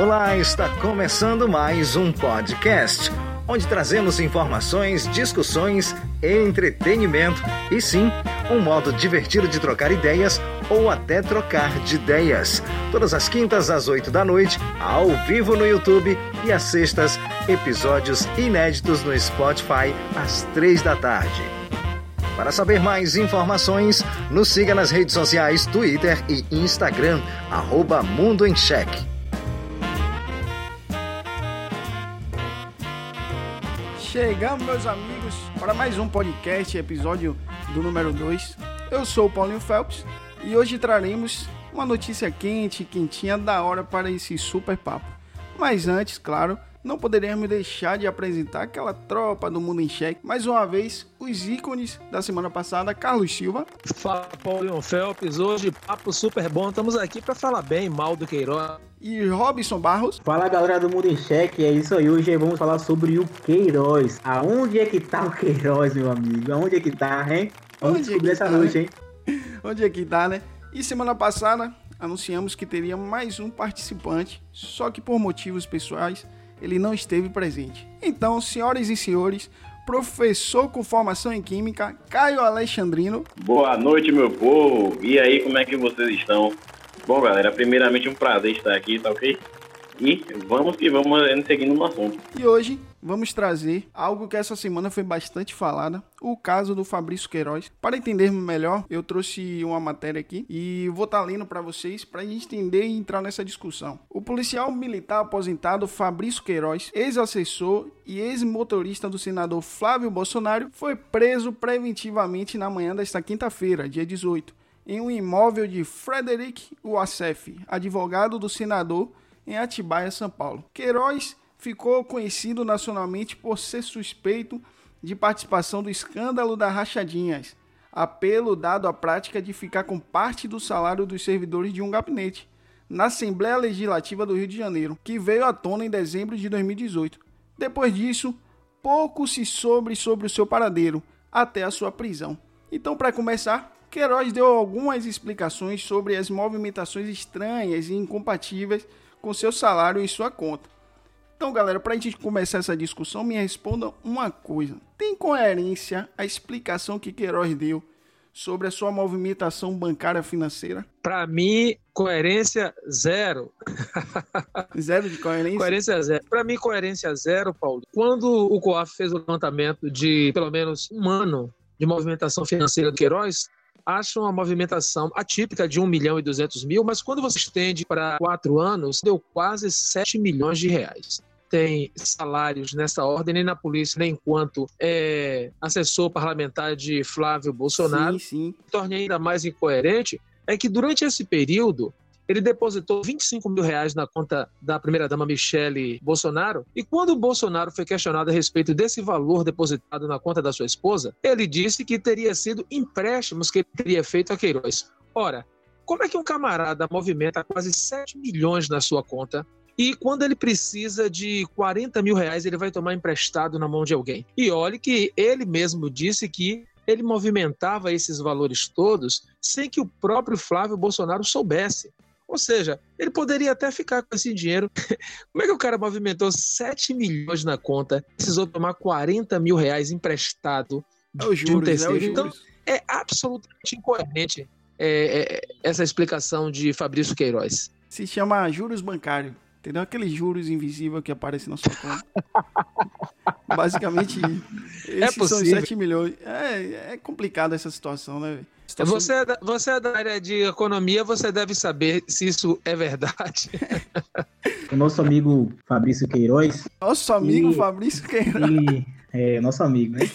Olá, está começando mais um podcast, onde trazemos informações, discussões entretenimento, e sim, um modo divertido de trocar ideias ou até trocar de ideias. Todas as quintas às oito da noite, ao vivo no YouTube e às sextas, episódios inéditos no Spotify às três da tarde. Para saber mais informações, nos siga nas redes sociais Twitter e Instagram, arroba Mundo em Cheque. Chegamos, meus amigos, para mais um podcast, episódio do número 2. Eu sou o Paulinho Phelps e hoje traremos uma notícia quente, quentinha, da hora para esse super papo. Mas antes, claro, não poderíamos deixar de apresentar aquela tropa do Mundo em Cheque. Mais uma vez, os ícones da semana passada, Carlos Silva. Fala, Paulinho Phelps. Hoje, papo super bom. Estamos aqui para falar bem mal do Queiroz. E Robson Barros. Fala, galera do Mundo em Cheque. É isso aí. Hoje vamos falar sobre o Queiroz. Aonde é que tá o Queiroz, meu amigo? Aonde é que tá, hein? Vamos Onde é descobrir que essa tá, noite, né? hein? Onde é que tá, né? E semana passada anunciamos que teria mais um participante, só que por motivos pessoais ele não esteve presente. Então, senhoras e senhores, professor com formação em Química, Caio Alexandrino. Boa noite, meu povo. E aí, como é que vocês estão? Bom, galera, primeiramente um prazer estar aqui, tá ok? E vamos que vamos seguindo no assunto. E hoje vamos trazer algo que essa semana foi bastante falada, o caso do Fabrício Queiroz. Para entendermos melhor, eu trouxe uma matéria aqui e vou estar lendo para vocês para a gente entender e entrar nessa discussão. O policial militar aposentado Fabrício Queiroz, ex-assessor e ex-motorista do senador Flávio Bolsonaro, foi preso preventivamente na manhã desta quinta-feira, dia 18, em um imóvel de Frederic Wassef, advogado do senador em Atibaia, São Paulo. Queiroz ficou conhecido nacionalmente por ser suspeito de participação do escândalo das rachadinhas, apelo dado à prática de ficar com parte do salário dos servidores de um gabinete, na Assembleia Legislativa do Rio de Janeiro, que veio à tona em dezembro de 2018. Depois disso, pouco se soube sobre o seu paradeiro, até a sua prisão. Então, para começar, Queiroz deu algumas explicações sobre as movimentações estranhas e incompatíveis com seu salário e sua conta. Então, galera, para a gente começar essa discussão, me responda uma coisa: tem coerência a explicação que Queiroz deu sobre a sua movimentação bancária financeira? Para mim, coerência zero. Zero de coerência? Coerência zero. Para mim, coerência zero, Paulo. Quando o COAF fez o levantamento de pelo menos um ano de movimentação financeira do Queiroz, acha uma movimentação atípica de 1 milhão e 200 mil, mas quando você estende para quatro anos, deu quase 7 milhões de reais. Tem salários nessa ordem, nem na polícia, nem enquanto é, assessor parlamentar de Flávio Bolsonaro. Sim, sim. O que torna ainda mais incoerente é que durante esse período ele depositou 25 mil reais na conta da primeira-dama Michele Bolsonaro. E quando o Bolsonaro foi questionado a respeito desse valor depositado na conta da sua esposa, ele disse que teria sido empréstimos que ele teria feito a Queiroz. Ora, como é que um camarada movimenta quase 7 milhões na sua conta e quando ele precisa de 40 mil reais, ele vai tomar emprestado na mão de alguém? E olhe que ele mesmo disse que ele movimentava esses valores todos sem que o próprio Flávio Bolsonaro soubesse. Ou seja, ele poderia até ficar com esse dinheiro. Como é que o cara movimentou 7 milhões na conta, precisou tomar 40 mil reais emprestado É os de um juros, é terceiro? os Então, juros. é absolutamente incoerente é, é, essa explicação de Fabrício Queiroz. Se chama juros bancários. Entendeu? Aqueles juros invisíveis que aparecem na sua conta. Basicamente, esses são os possível. 7 milhões. É, é complicado essa situação, né, velho? Você é, da, você é da área de economia, você deve saber se isso é verdade. O nosso amigo Fabrício Queiroz, Nosso amigo E- Fabrício Queiroz. ele é nosso amigo, né?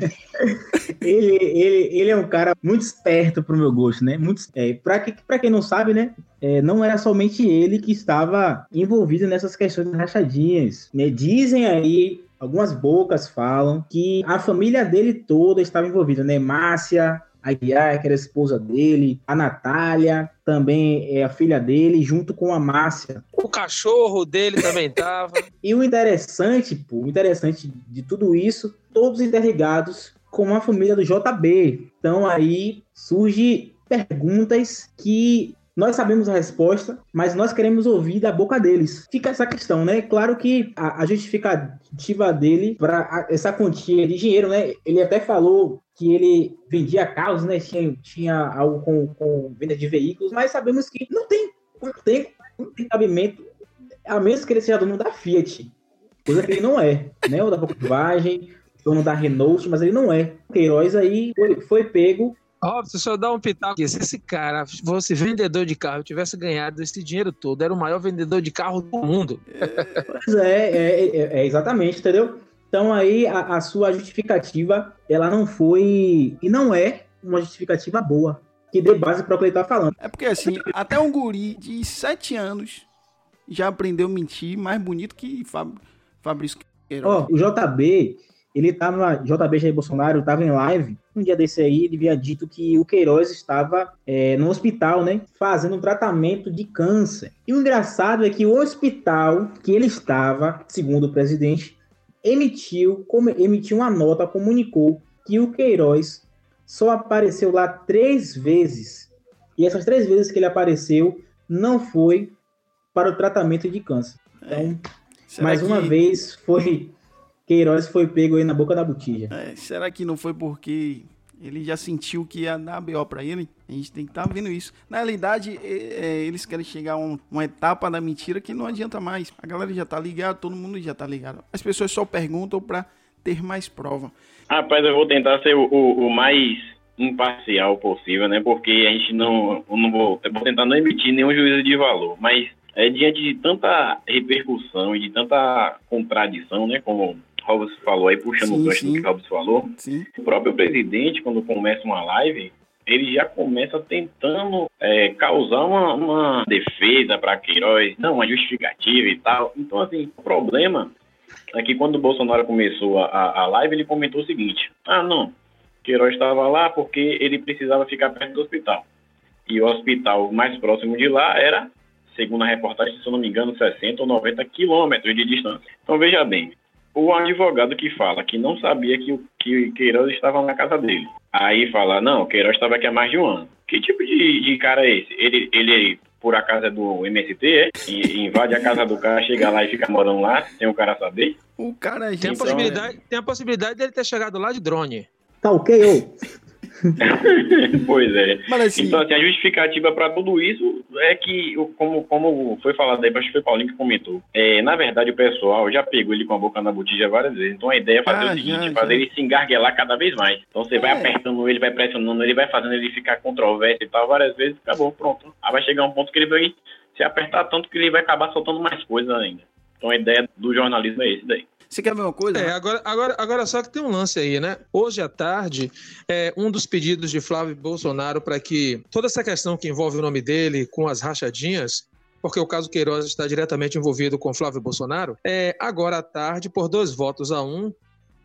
ele, ele, ele é um cara muito esperto pro meu gosto, né? Muito, é, pra, que, pra quem não sabe, né? É, não era somente ele que estava envolvido nessas questões das rachadinhas. Né? Dizem aí, algumas bocas falam que a família dele toda estava envolvida, né? Márcia, Aguiar, que era a esposa dele, a Natália, também é a filha dele, junto com a Márcia. O cachorro dele também tava. E o interessante, pô, o interessante de tudo isso, todos interligados com a família do JB. Então aí surge perguntas que nós sabemos a resposta, mas nós queremos ouvir da boca deles. Fica essa questão, né? Claro que a, a justificativa dele para essa quantia de dinheiro, né? Ele até falou que ele vendia carros, né? Tinha, tinha algo com, com venda de veículos, mas sabemos que não tem, não tem, não tem cabimento, a menos que ele seja dono da Fiat, coisa que ele não é, né? Ou da Volkswagen, dono da Renault, mas ele não é. Queiroz aí foi, foi pego Robson, só dar um pitaco aqui. Se esse cara fosse vendedor de carro, tivesse ganhado esse dinheiro todo, era o maior vendedor de carro do mundo. Pois é, é, é, é exatamente, entendeu? Então aí a, a, sua justificativa, ela não foi e não é uma justificativa boa, que dê base para o que ele está falando. É porque assim, até um guri de 7 anos já aprendeu a mentir mais bonito que Fab, Fabrício Queiroz. Ó, oh, o JB, ele tava, JB Jair Bolsonaro estava em live, um dia desse aí, ele havia dito que o Queiroz estava é, no hospital, né, fazendo um tratamento de câncer. E o engraçado é que o hospital que ele estava, segundo o presidente, emitiu, como, emitiu uma nota, comunicou que o Queiroz só apareceu lá três vezes. E essas três vezes que ele apareceu não foi para o tratamento de câncer. Então, é. mais que... uma vez, foi Queiroz foi pego aí na boca da botija. É, será que não foi porque ele já sentiu que ia dar BO para ele? A gente tem que estar tá vendo isso. Na realidade, é, é, eles querem chegar a um, uma etapa da mentira que não adianta mais. A galera já tá ligada, todo mundo já tá ligado. As pessoas só perguntam para ter mais prova. Rapaz, eu vou tentar ser o, o, o, mais imparcial possível, né? Porque a gente não, não vou, vou tentar não emitir nenhum juízo de valor, mas é diante de tanta repercussão e de tanta contradição, né? Como Robson falou aí, puxando sim, o gancho do que Robson falou, sim. o próprio presidente, quando começa uma live, ele já começa tentando é, causar uma, uma defesa para Queiroz, não, uma justificativa e tal. Então, assim, o problema é que quando o Bolsonaro começou a, a live, ele comentou o seguinte: ah, não, Queiroz estava lá porque ele precisava ficar perto do hospital. E o hospital mais próximo de lá era, segundo a reportagem, se eu não me engano, 60 ou 90 quilômetros de distância. Então, veja bem, o advogado que fala que não sabia que o que Queiroz estava na casa dele. Aí fala, não, Queiroz estava aqui há mais de um ano. Que tipo de, de cara é esse? Ele, ele, por acaso, é do MST, é? E, invade a casa do cara, chega lá e fica morando lá, sem o cara saber? O cara... É tem, a possibilidade, tem a possibilidade dele ter chegado lá de drone. Tá ok, ô? pois é. Assim... Então, assim, a justificativa para tudo isso é que, como, como foi falado aí, acho que foi Paulinho que comentou, é, na verdade o pessoal já pegou ele com a boca na botija várias vezes. Então a ideia é fazer ah, o seguinte, já, fazer já. ele se engarguelar cada vez mais. Então você é. vai apertando ele, vai pressionando ele, vai fazendo ele ficar controverso e tal, várias vezes, acabou, pronto. Aí vai chegar um ponto que ele vai se apertar tanto que ele vai acabar soltando mais coisas ainda. Então a ideia do jornalismo é esse daí. Você quer ver uma coisa? É, agora, agora, agora só que tem um lance aí, né? Hoje à tarde, é, um dos pedidos de Flávio Bolsonaro para que toda essa questão que envolve o nome dele com as rachadinhas porque o caso Queiroz está diretamente envolvido com Flávio Bolsonaro, é, agora à tarde, por dois votos a um,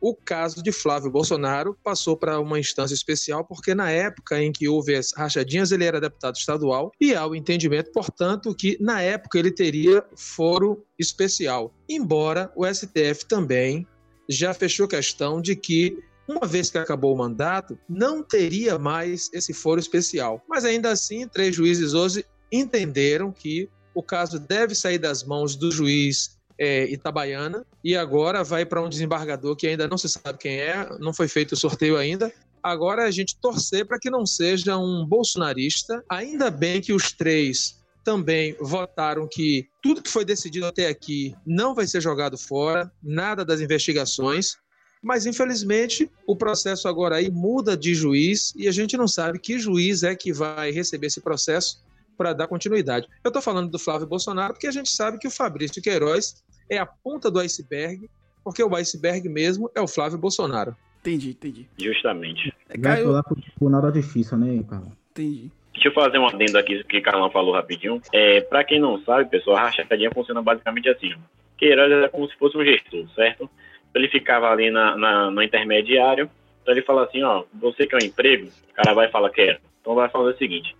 o caso de Flávio Bolsonaro passou para uma instância especial, porque na época em que houve as rachadinhas, ele era deputado estadual, e há o entendimento, portanto, que na época ele teria foro especial. Embora o STF também já fechou questão de que uma vez que acabou o mandato, não teria mais esse foro especial. Mas ainda assim, três juízes hoje entenderam que o caso deve sair das mãos do juiz é, Itabaiana e agora vai para um desembargador que ainda não se sabe quem é, não foi feito o sorteio ainda. Agora é a gente torcer para que não seja um bolsonarista. Ainda bem que os três também votaram que tudo que foi decidido até aqui não vai ser jogado fora, nada das investigações. Mas infelizmente o processo agora aí muda de juiz e a gente não sabe que juiz é que vai receber esse processo para dar continuidade. Eu estou falando do Flávio Bolsonaro porque a gente sabe que o Fabrício Queiroz é a ponta do iceberg, porque o iceberg mesmo é o Flávio Bolsonaro. Entendi, entendi. Justamente. É, Caio... lá pro Tribunal da Justiça, né, Carlão? Entendi. Deixa eu fazer um adendo aqui que o Carlão falou rapidinho. É, para quem não sabe, pessoal, a rachadinha funciona basicamente assim. Queiroz é como se fosse um gestor, certo? Ele ficava ali na, na, no intermediário, então ele fala assim, ó, você quer um emprego? O cara vai falar, quero. Então vai fazer o seguinte,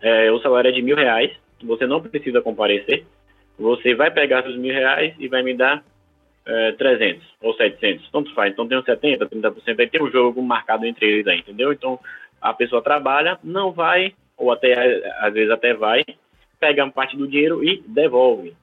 é, o salário é de mil reais, você não precisa comparecer, você vai pegar seus mil reais e vai me dar é, 300 ou 700, tanto faz. Então tem uns 70, 30%, aí tem um jogo marcado entre eles aí, entendeu? Então a pessoa trabalha, não vai ou até às vezes até vai, pega parte do dinheiro e devolve.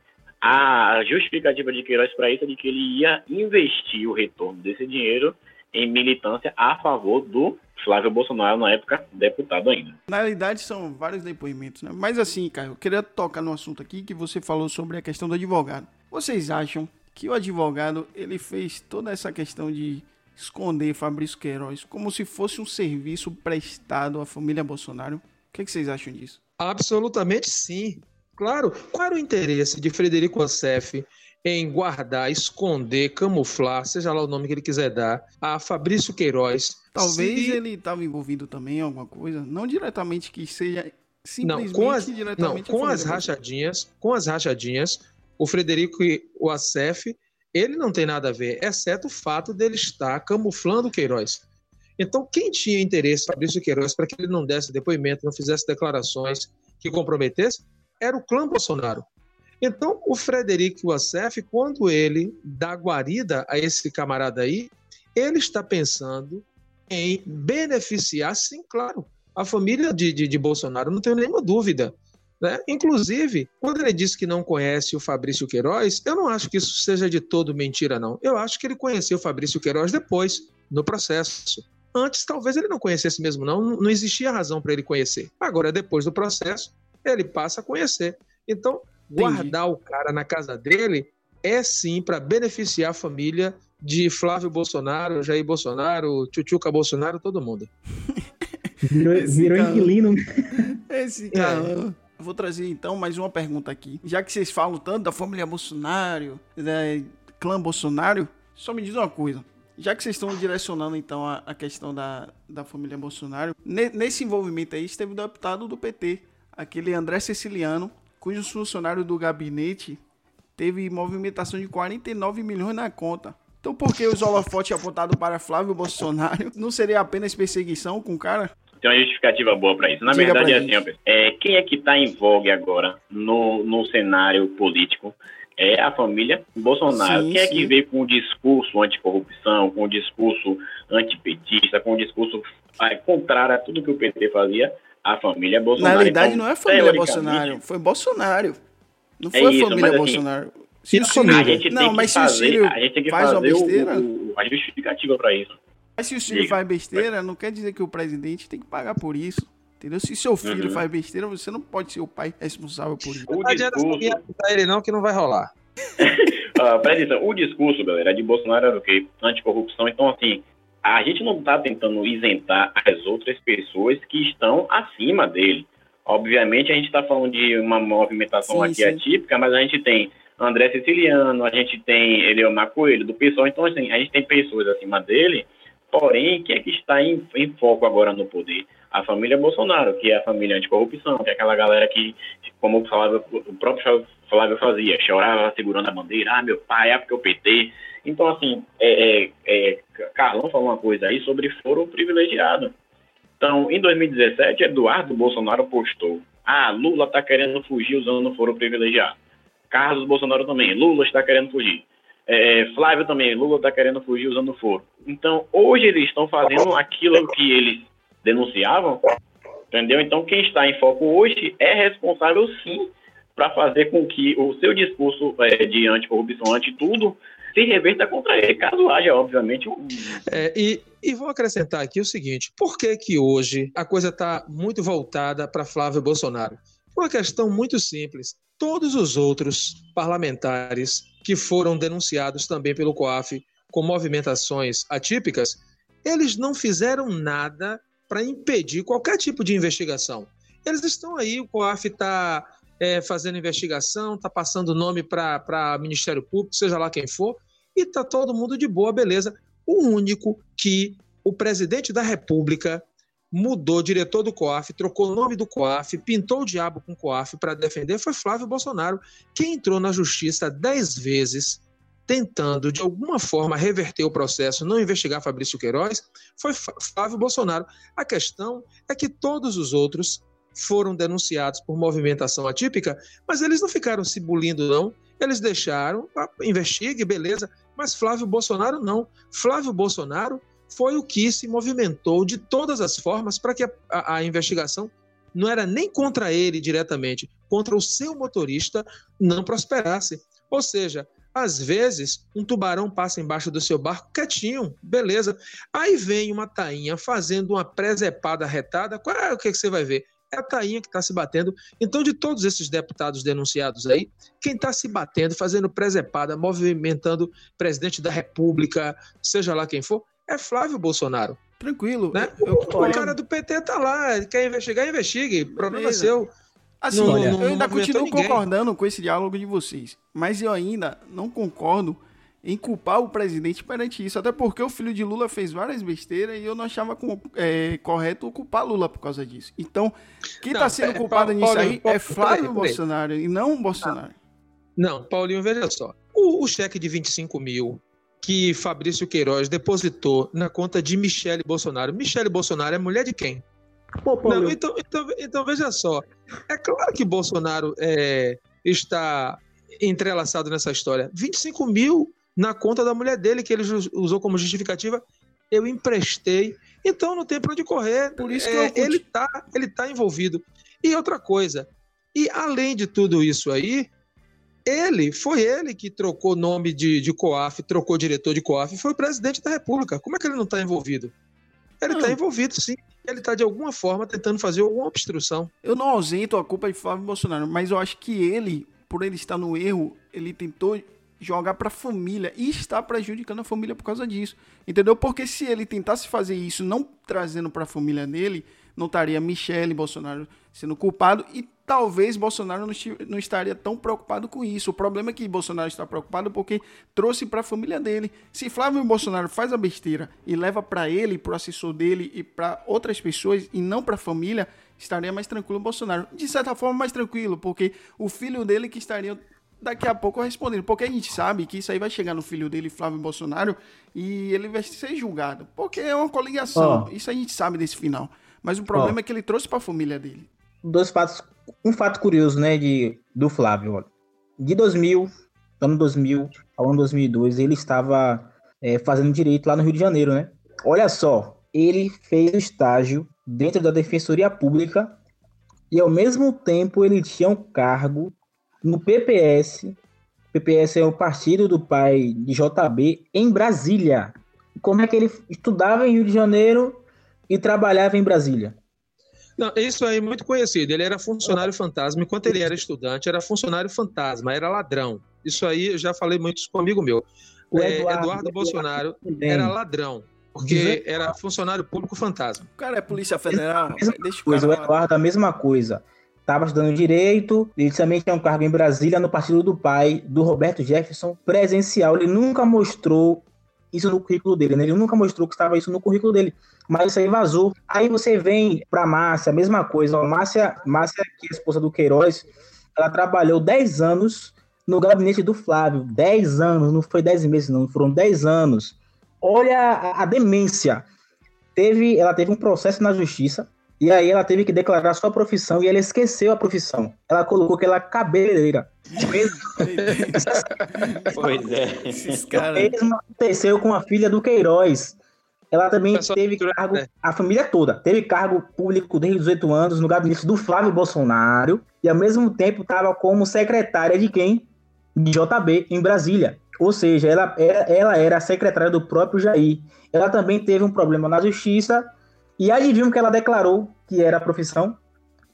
A justificativa de Queiroz para isso é de que ele ia investir o retorno desse dinheiro em militância a favor do Flávio Bolsonaro, na época, deputado ainda. Na realidade, são vários depoimentos, né? Mas assim, Caio, eu queria tocar no assunto aqui que você falou sobre a questão do advogado. Vocês acham que o advogado, ele fez toda essa questão de esconder Fabrício Queiroz como se fosse um serviço prestado à família Bolsonaro? O que, é que vocês acham disso? Absolutamente sim. Claro. Qual era o interesse de Frederico Assef em guardar, esconder, camuflar, seja lá o nome que ele quiser dar, a Fabrício Queiroz. Talvez se... ele estava envolvido também em alguma coisa, não diretamente que seja simplesmente não, com as, diretamente não, com as rachadinhas, com as rachadinhas, o Frederico e o Acef, ele não tem nada a ver, exceto o fato dele estar camuflando Queiroz. Então, quem tinha interesse em Fabrício Queiroz para que ele não desse depoimento, não fizesse declarações que comprometesse, era o clã Bolsonaro. Então, o Frederico Wassef, quando ele dá guarida a esse camarada aí, ele está pensando em beneficiar, sim, claro, a família de, de, de Bolsonaro, não tenho nenhuma dúvida. Né? Inclusive, quando ele disse que não conhece o Fabrício Queiroz, eu não acho que isso seja de todo mentira, não. Eu acho que ele conheceu o Fabrício Queiroz depois, no processo. Antes, talvez ele não conhecesse mesmo, não. Não existia razão para ele conhecer. Agora, depois do processo, ele passa a conhecer. Então, guardar o cara na casa dele é sim para beneficiar a família de Flávio Bolsonaro, Jair Bolsonaro, Tchutchuca Bolsonaro, todo mundo. virou, virou inquilino. Esse cara. É. Vou trazer então mais uma pergunta aqui. Já que vocês falam tanto da família Bolsonaro, da clã Bolsonaro, só me diz uma coisa. Já que vocês estão direcionando então a, a questão da, da família Bolsonaro, ne, nesse envolvimento aí esteve o deputado do PT, aquele André Ceciliano, cujos funcionários do gabinete teve movimentação de 49 milhões na conta. Então por que os holofotes apontados para Flávio Bolsonaro não seria apenas perseguição com o cara? Tem uma justificativa boa para isso. Na Diga verdade, é assim, é, quem é que está em vogue agora no, no cenário político? É a família Bolsonaro. Sim, quem é que veio com o discurso anticorrupção, com o discurso antipetista, com o discurso é, contrário a tudo que o PT fazia? A família Bolsonaro. Na realidade, então, não é a família Bolsonaro, foi Bolsonaro. Não foi é isso, a família mas, assim, Bolsonaro. Se o Ciro, a gente não, mas se o Ciro a gente tem que faz fazer uma besteira, o, o, a justificativa para isso. Mas se o Ciro faz besteira, não quer dizer que o presidente tem que pagar por isso. Entendeu? Se seu filho uhum. faz besteira, você não pode ser o pai responsável por isso. O não adianta ele não, que não vai rolar. uh, presta o discurso, galera, de Bolsonaro era o quê? Anticorrupção. Então, assim, a gente não está tentando isentar as outras pessoas que estão acima dele. Obviamente, a gente está falando de uma movimentação sim, aqui sim. atípica, mas a gente tem André Siciliano, a gente tem Eleomar Coelho, do PSOL, então assim, a gente tem pessoas acima dele, porém, quem é que está em, em, foco agora no poder? A família Bolsonaro, que é a família anticorrupção, que é aquela galera que, como o, Flávio, o próprio Flávio fazia, chorava segurando a bandeira, ah, meu pai, é porque o PT, então, assim, é, é, é, Carlão falou uma coisa aí sobre foro privilegiado. Então, em 2017, Eduardo Bolsonaro postou: Ah, Lula está querendo fugir usando foro privilegiado. Carlos Bolsonaro também, Lula está querendo fugir. É, Flávio também, Lula está querendo fugir usando foro. Então, hoje eles estão fazendo aquilo que eles denunciavam, entendeu? Então, quem está em foco hoje é responsável, sim, para fazer com que o seu discurso é, de anticorrupção, anti tudo, se reverta contra ele, caso haja, obviamente, um... É, e, e vou acrescentar aqui o seguinte, por que que hoje a coisa está muito voltada para Flávio Bolsonaro? Uma questão muito simples. Todos os outros parlamentares que foram denunciados também pelo COAF com movimentações atípicas, eles não fizeram nada para impedir qualquer tipo de investigação. Eles estão aí, o COAF está é, fazendo investigação, está passando nome para Ministério Público, seja lá quem for, e tá todo mundo de boa, beleza. O único que o presidente da República mudou diretor do COAF, trocou o nome do COAF, pintou o diabo com o COAF para defender foi Flávio Bolsonaro, que entrou na justiça dez vezes tentando de alguma forma reverter o processo, não investigar Fabrício Queiroz, foi Flávio Bolsonaro. A questão é que todos os outros foram denunciados por movimentação atípica, mas eles não ficaram se bulindo, não. Eles deixaram, ah, investigue, beleza, mas Flávio Bolsonaro não. Flávio Bolsonaro foi o que se movimentou de todas as formas para que a, a, a investigação não era nem contra ele diretamente, contra o seu motorista, não prosperasse. Ou seja, às vezes, um tubarão passa embaixo do seu barco quietinho, beleza. Aí vem uma tainha fazendo uma presepada retada. Qual é o que, que você vai ver? É a tainha que está se batendo. Então, de todos esses deputados denunciados aí, quem está se batendo, fazendo presepada, movimentando presidente da República, seja lá quem for, é Flávio Bolsonaro. Tranquilo. Né? Eu, eu, o cara do PT tá lá, quer investigar, investigue. Problema Beleza. seu. Assim, não, não, eu ainda continuo concordando com esse diálogo de vocês, mas eu ainda não concordo em culpar o presidente perante isso, até porque o filho de Lula fez várias besteiras e eu não achava com, é, correto culpar Lula por causa disso. Então, quem está sendo culpado Paulo, nisso aí é Flávio Bolsonaro e não Bolsonaro. Não, Paulinho, veja só. O, o cheque de 25 mil que Fabrício Queiroz depositou na conta de Michele Bolsonaro. Michele Bolsonaro é mulher de quem? Pô, Não, então, então, então, veja só. É claro que Bolsonaro é, está entrelaçado nessa história. 25 mil na conta da mulher dele, que ele usou como justificativa. Eu emprestei. Então não tem para onde correr. Por isso que é, ele está ele tá envolvido. E outra coisa. E além de tudo isso aí, ele, foi ele que trocou nome de, de COAF, trocou diretor de COAF, foi o presidente da República. Como é que ele não está envolvido? Ele está envolvido, sim ele está de alguma forma tentando fazer alguma obstrução. Eu não ausento a culpa de Flávio Bolsonaro, mas eu acho que ele, por ele estar no erro, ele tentou jogar para a família e está prejudicando a família por causa disso. Entendeu? Porque se ele tentasse fazer isso não trazendo para a família dele, não estaria Michele Bolsonaro sendo culpado e talvez Bolsonaro não, estaria tão preocupado com isso. O problema é que Bolsonaro está preocupado porque trouxe para a família dele. Se Flávio Bolsonaro faz a besteira e leva para ele, para o assessor dele e para outras pessoas e não para a família, estaria mais tranquilo Bolsonaro. De certa forma, mais tranquilo, porque o filho dele que estaria daqui a pouco respondendo. Porque a gente sabe que isso aí vai chegar no filho dele, Flávio Bolsonaro, e ele vai ser julgado. Porque é uma coligação. Oh. Isso a gente sabe desse final. Mas o problema oh. é que ele trouxe para a família dele. Dois fatos. Um fato curioso, né, de, do Flávio. De 2000, ano 2000 ao ano 2002, ele estava é, fazendo direito lá no Rio de Janeiro, né? Olha só, ele fez o estágio dentro da Defensoria Pública e ao mesmo tempo ele tinha um cargo no PPS. PPS é o partido do pai de JB em Brasília. Como é que ele estudava em Rio de Janeiro e trabalhava em Brasília? Não, isso aí é muito conhecido. Ele era funcionário fantasma. Enquanto ele era estudante, era funcionário fantasma, era ladrão. Isso aí eu já falei muito com um amigo meu. O é, Eduardo, Eduardo Bolsonaro era ladrão. Porque era funcionário público fantasma. O cara é Polícia Federal. Deixa o, coisa, o Eduardo, a mesma coisa estava estudando direito, ele também tinha um cargo em Brasília no partido do pai, do Roberto Jefferson, presencial. Ele nunca mostrou isso no currículo dele, né? Ele nunca mostrou que estava isso no currículo dele, mas isso aí vazou. Aí você vem para Márcia, a mesma coisa. Márcia, Márcia, que é a esposa do Queiroz, ela trabalhou 10 anos no gabinete do Flávio. 10 anos, não foi 10 meses, não, foram 10 anos. Olha a, a demência. Teve, ela teve um processo na justiça e aí ela teve que declarar sua profissão e ela esqueceu a profissão. Ela colocou que ela é cabeleireira. pois é. Esses caras... O mesmo aconteceu com a filha do Queiroz. Ela também teve cargo, né? a família toda, teve cargo público desde 18 anos no gabinete do Flávio Bolsonaro e ao mesmo tempo estava como secretária de quem? De JB em Brasília. Ou seja, ela, ela era a secretária do próprio Jair. Ela também teve um problema na justiça e adivinha que ela declarou que era a profissão?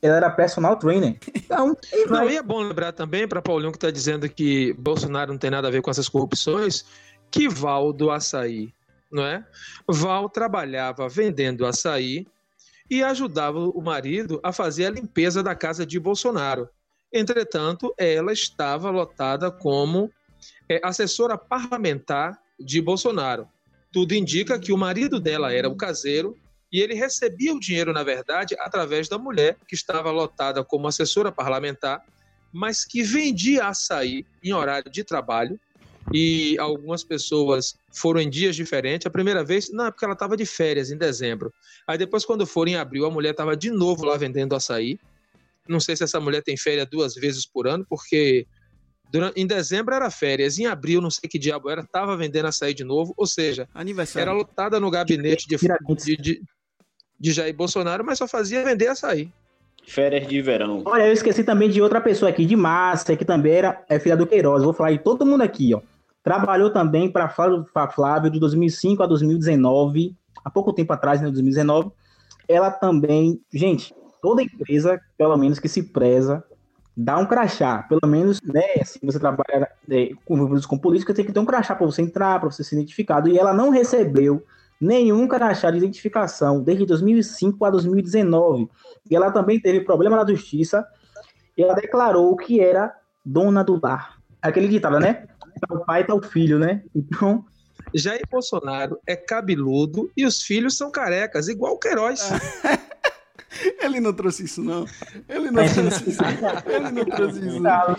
Ela era personal trainer. Então, não, e é bom lembrar também para Paulinho que está dizendo que Bolsonaro não tem nada a ver com essas corrupções, que Val do açaí, não é? Val trabalhava vendendo açaí e ajudava o marido a fazer a limpeza da casa de Bolsonaro. Entretanto, ela estava lotada como é, assessora parlamentar de Bolsonaro. Tudo indica que o marido dela era o caseiro e ele recebia o dinheiro, na verdade, através da mulher, que estava lotada como assessora parlamentar, mas que vendia açaí em horário de trabalho. E algumas pessoas foram em dias diferentes. A primeira vez, não, é porque ela estava de férias em dezembro. Aí depois, quando foram em abril, a mulher estava de novo lá vendendo açaí. Não sei se essa mulher tem férias duas vezes por ano, porque Durante, em dezembro era férias, em abril, não sei que diabo era, estava vendendo açaí de novo, ou seja, era lotada no gabinete de, de, de, de Jair Bolsonaro, mas só fazia vender açaí. Férias de verão. Olha, eu esqueci também de outra pessoa aqui, de Márcia, que também era é filha do Queiroz. Vou falar de todo mundo aqui, ó. Trabalhou também para Flávio, Flávio de 2005 a 2019, há pouco tempo atrás, né, 2019. Ela também, gente, toda empresa, pelo menos que se preza, dá um crachá. Pelo menos, né, se você trabalha é, com, com política, tem que ter um crachá para você entrar, para você ser identificado. E ela não recebeu nenhum crachá de identificação desde 2005 a 2019. E ela também teve problema na justiça e ela declarou que era dona do lar. Aquele ditado, né? Tá o pai tá o filho, né? Então. Jair Bolsonaro é cabeludo e os filhos são carecas, igual o Queiroz. Ele não trouxe isso, não. Ele não trouxe isso. Ele não trouxe isso. Não.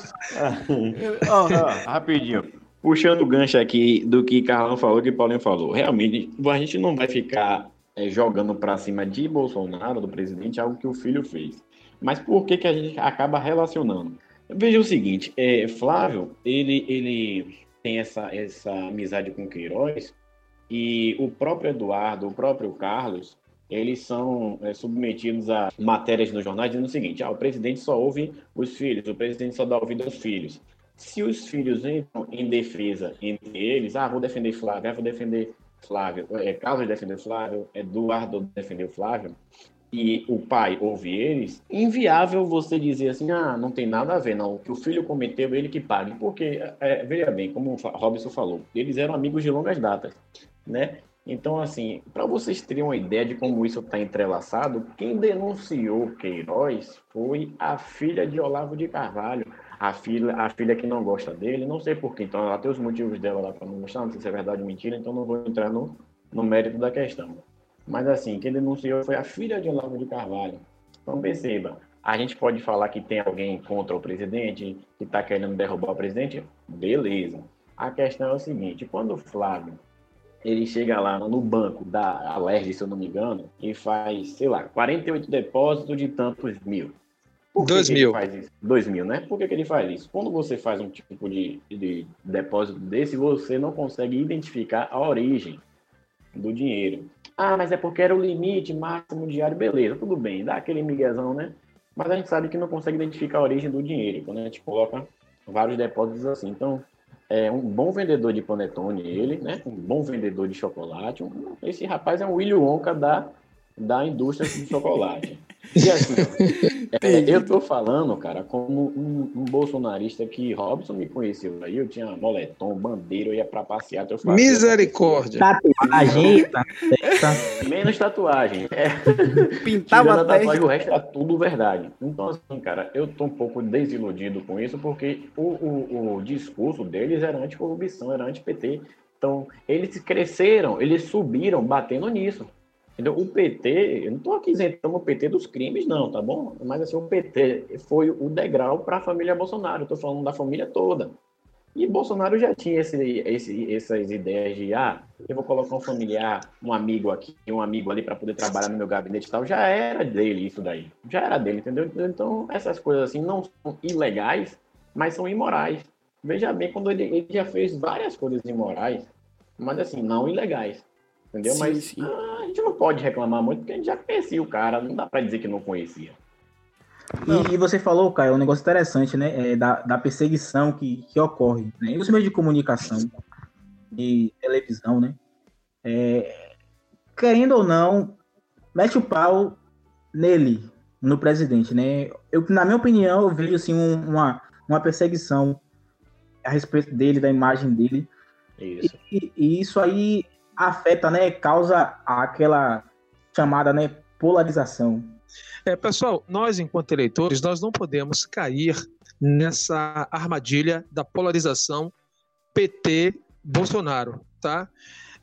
Ele... Oh. Oh, rapidinho puxando o gancho aqui do que Carlão falou, que Paulinho falou. Realmente, a gente não vai ficar é, jogando para cima de Bolsonaro, do presidente, algo que o filho fez. Mas por que, que a gente acaba relacionando? Veja o seguinte, é, Flávio, ele, ele tem essa, essa amizade com Queiroz e o próprio Eduardo, o próprio Carlos, eles são é, submetidos a matérias nos jornais dizendo o seguinte, ah, o presidente só ouve os filhos, o presidente só dá ouvido aos filhos. Se os filhos entram em defesa entre eles, ah, vou defender Flávio, ah, vou defender Flávio, é, Carlos defender Flávio, Eduardo defender Flávio, e o pai ouve eles, inviável você dizer assim, ah, não tem nada a ver, não, que o filho cometeu, ele que pague, porque, é, veja bem, como o Robson falou, eles eram amigos de longas datas, né? Então, assim, para vocês terem uma ideia de como isso está entrelaçado, quem denunciou Queiroz foi a filha de Olavo de Carvalho, a filha, a filha que não gosta dele, não sei porquê, então ela tem os motivos dela lá para não gostar, não sei se é verdade ou mentira, então não vou entrar no, no mérito da questão. Mas assim, quem denunciou foi a filha de Olavo de Carvalho. Então perceba, a gente pode falar que tem alguém contra o presidente, que está querendo derrubar o presidente, beleza. A questão é o seguinte, quando o Flávio ele chega lá no banco da Alerj, se eu não me engano, e faz, sei lá, 48 depósitos de tantos mil. Por Dois mil. faz isso? Dois mil, né? Por que, que ele faz isso? Quando você faz um tipo de, de depósito desse, você não consegue identificar a origem do dinheiro. Ah, mas é porque era o limite máximo diário. Beleza, tudo bem, dá aquele miguezão, né? Mas a gente sabe que não consegue identificar a origem do dinheiro quando a gente coloca vários depósitos assim. Então, é um bom vendedor de panetone, ele, né? Um bom vendedor de chocolate. Um, esse rapaz é um Willy Wonka da, da indústria de chocolate. E assim, é, eu tô falando, cara, como um, um, bolsonarista que Robson me conheceu aí, eu tinha moletom, bandeira, eu ia pra passear. Eu fazia, Misericórdia. Tatuagem, tá, Menos tatuagem. É. Pintava a tatuagem, o resto é tudo verdade. Então, assim, cara, eu tô um pouco desiludido com isso, porque o, o, o discurso deles era anticorrupção, era anti-PT. Então, eles cresceram, eles subiram batendo nisso. Entendeu? O PT, eu não estou aqui isentando o PT dos crimes, não, tá bom? Mas assim, o PT foi o degrau para a família Bolsonaro, estou falando da família toda. E Bolsonaro já tinha esse, esse, essas ideias de, ah, eu vou colocar um familiar, um amigo aqui, um amigo ali para poder trabalhar no meu gabinete e tal. Já era dele isso daí. Já era dele, entendeu? Então, essas coisas assim não são ilegais, mas são imorais. Veja bem, quando ele, ele já fez várias coisas imorais, mas assim, não ilegais. Entendeu? Sim, Mas sim. Ah, a gente não pode reclamar muito, porque a gente já conhecia o cara, não dá para dizer que não conhecia. E, e, você falou, Caio, um negócio interessante, né? É, da, da perseguição que, que ocorre. Né? Os meios de comunicação, de televisão, né? É, querendo ou não, mete o pau nele, no presidente, né? Eu, na minha opinião, eu vejo assim, um, uma, uma perseguição a respeito dele, da imagem dele. Isso. E, e, isso aí afeta, né, causa aquela chamada, né, polarização. É, pessoal, nós enquanto eleitores, nós não podemos cair nessa armadilha da polarização PT Bolsonaro, tá?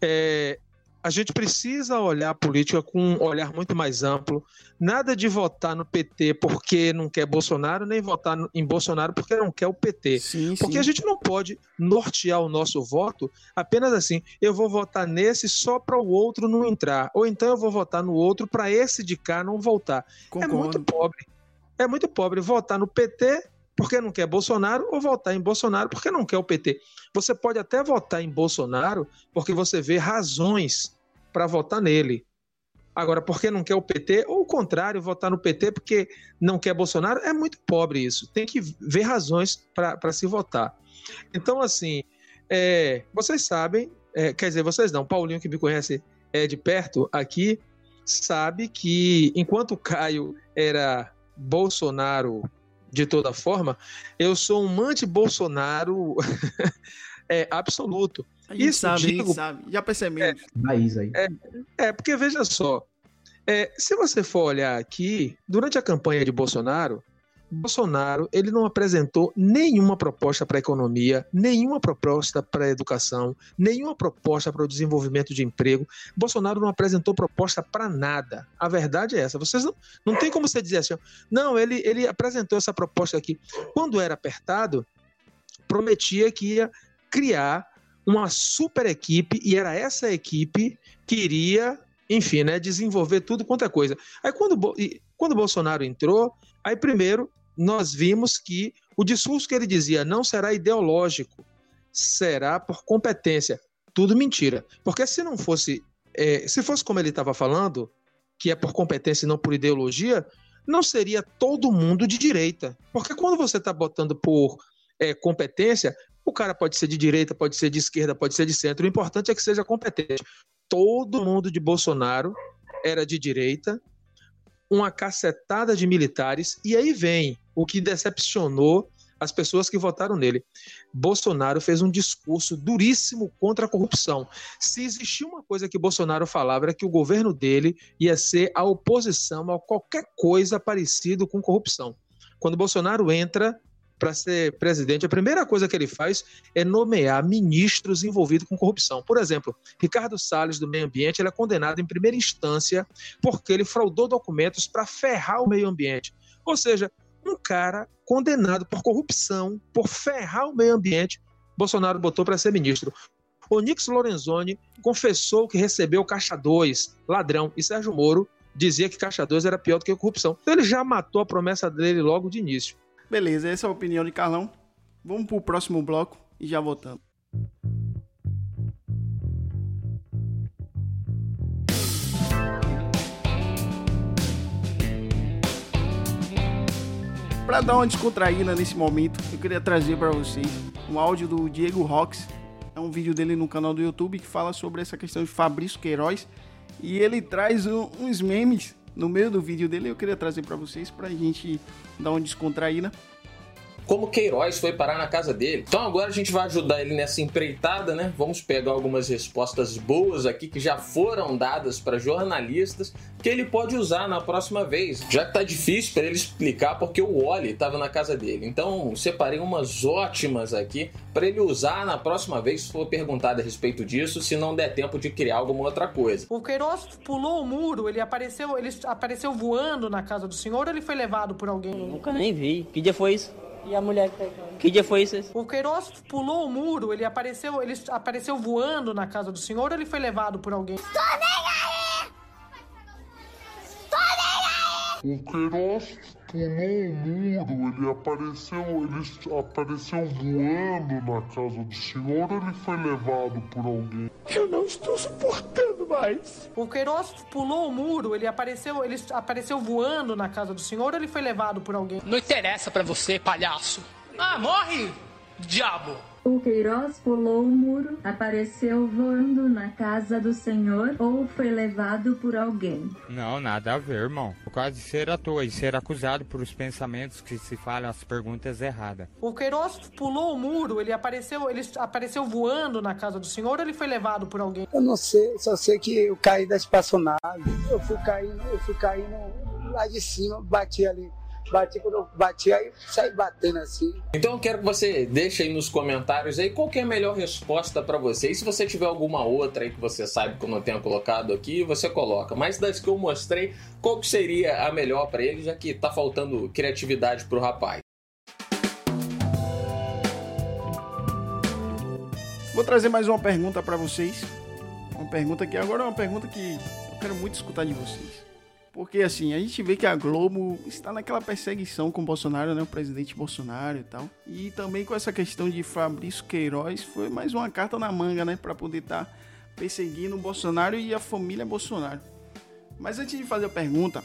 É, a gente precisa olhar a política com um olhar muito mais amplo. Nada de votar no PT porque não quer Bolsonaro, nem votar em Bolsonaro porque não quer o PT. Sim, porque sim. a gente não pode nortear o nosso voto apenas assim, eu vou votar nesse só para o outro não entrar, ou então eu vou votar no outro para esse de cá não voltar. Concordo. É muito pobre. É muito pobre votar no PT porque não quer Bolsonaro ou votar em Bolsonaro porque não quer o PT. Você pode até votar em Bolsonaro porque você vê razões para votar nele. Agora, porque não quer o PT, ou o contrário, votar no PT porque não quer Bolsonaro, é muito pobre isso. Tem que ver razões para se votar. Então, assim, é, vocês sabem, é, quer dizer, vocês não, Paulinho que me conhece é, de perto aqui, sabe que enquanto o Caio era Bolsonaro de toda forma, eu sou um anti-Bolsonaro é, absoluto. A gente Isso sabe, digo, a gente sabe. Já percebemos. É, é, é, porque veja só, é, se você for olhar aqui, durante a campanha de Bolsonaro, Bolsonaro ele não apresentou nenhuma proposta para a economia, nenhuma proposta para a educação, nenhuma proposta para o desenvolvimento de emprego. Bolsonaro não apresentou proposta para nada. A verdade é essa. Vocês não, não tem como você dizer assim, não, ele, ele apresentou essa proposta aqui. Quando era apertado, prometia que ia criar uma super equipe e era essa equipe que iria enfim, né, desenvolver tudo quanto é coisa. Aí quando, quando Bolsonaro entrou, aí primeiro nós vimos que o discurso que ele dizia não será ideológico, será por competência. Tudo mentira. Porque se não fosse, é, se fosse como ele estava falando, que é por competência e não por ideologia, não seria todo mundo de direita. Porque quando você está botando por é, competência, o cara pode ser de direita, pode ser de esquerda, pode ser de centro. O importante é que seja competente todo mundo de Bolsonaro era de direita, uma cacetada de militares, e aí vem o que decepcionou as pessoas que votaram nele. Bolsonaro fez um discurso duríssimo contra a corrupção. Se existia uma coisa que Bolsonaro falava era que o governo dele ia ser a oposição a qualquer coisa parecido com corrupção. Quando Bolsonaro entra, para ser presidente, a primeira coisa que ele faz é nomear ministros envolvidos com corrupção. Por exemplo, Ricardo Salles, do Meio Ambiente, ele é condenado em primeira instância porque ele fraudou documentos para ferrar o meio ambiente. Ou seja, um cara condenado por corrupção, por ferrar o meio ambiente, Bolsonaro botou para ser ministro. Onix Lorenzoni confessou que recebeu Caixa 2, ladrão, e Sérgio Moro dizia que Caixa 2 era pior do que corrupção. Então ele já matou a promessa dele logo de início. Beleza, essa é a opinião de Carlão. Vamos pro próximo bloco e já voltamos. Para dar uma descontraída nesse momento, eu queria trazer para vocês um áudio do Diego Rox. É um vídeo dele no canal do YouTube que fala sobre essa questão de Fabrício Queiroz e ele traz um, uns memes no meio do vídeo dele eu queria trazer para vocês para a gente dar uma descontraída como Queiroz foi parar na casa dele. Então agora a gente vai ajudar ele nessa empreitada, né? Vamos pegar algumas respostas boas aqui que já foram dadas para jornalistas que ele pode usar na próxima vez, já que tá difícil para ele explicar porque o Oli estava na casa dele. Então separei umas ótimas aqui para ele usar na próxima vez se for perguntado a respeito disso, se não der tempo de criar alguma outra coisa. O Queiroz pulou o muro, ele apareceu, ele apareceu voando na casa do senhor, ou ele foi levado por alguém? Eu nunca nem vi. Que dia foi isso? E a mulher que pegou. Que dia foi isso? O Queiroz pulou o muro, ele apareceu, ele apareceu voando na casa do senhor ou ele foi levado por alguém? Tô nem O Queiroz pulou o muro, ele apareceu, ele apareceu voando na casa do senhor ou ele foi levado por alguém? Eu não estou suportando mais. O Queiroz pulou o muro, ele apareceu, ele apareceu voando na casa do senhor ou ele foi levado por alguém? Não interessa para você, palhaço. Ah, morre, diabo. O Queiroz pulou o muro, apareceu voando na casa do senhor ou foi levado por alguém? Não, nada a ver, irmão. Por causa de ser ator e ser acusado por os pensamentos que se falam as perguntas erradas. O Queiroz pulou o muro, ele apareceu, ele apareceu voando na casa do senhor ou ele foi levado por alguém? Eu não sei, só sei que eu caí da espaçonave. Eu fui caindo, eu fui caindo lá de cima, bati ali bati quando eu bati, aí saí batendo assim. Então eu quero que você deixe aí nos comentários aí qual é a melhor resposta para você. E se você tiver alguma outra aí que você sabe que eu não tenha colocado aqui, você coloca. Mas das que eu mostrei, qual que seria a melhor para ele, já que tá faltando criatividade pro rapaz? Vou trazer mais uma pergunta para vocês. Uma pergunta que agora é uma pergunta que eu quero muito escutar de vocês. Porque assim, a gente vê que a Globo está naquela perseguição com o Bolsonaro, né? O presidente Bolsonaro e tal. E também com essa questão de Fabrício Queiroz, foi mais uma carta na manga, né? Para poder estar tá perseguindo o Bolsonaro e a família Bolsonaro. Mas antes de fazer a pergunta,